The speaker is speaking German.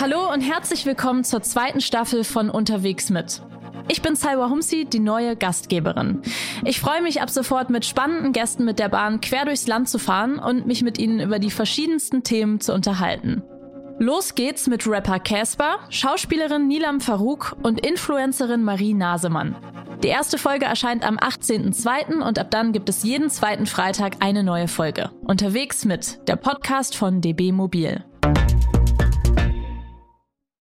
Hallo und herzlich willkommen zur zweiten Staffel von Unterwegs mit. Ich bin Salwa Humsi, die neue Gastgeberin. Ich freue mich ab sofort mit spannenden Gästen mit der Bahn quer durchs Land zu fahren und mich mit ihnen über die verschiedensten Themen zu unterhalten. Los geht's mit Rapper Casper, Schauspielerin Nilam Farouk und Influencerin Marie Nasemann. Die erste Folge erscheint am 18.02. und ab dann gibt es jeden zweiten Freitag eine neue Folge. Unterwegs mit der Podcast von DB Mobil.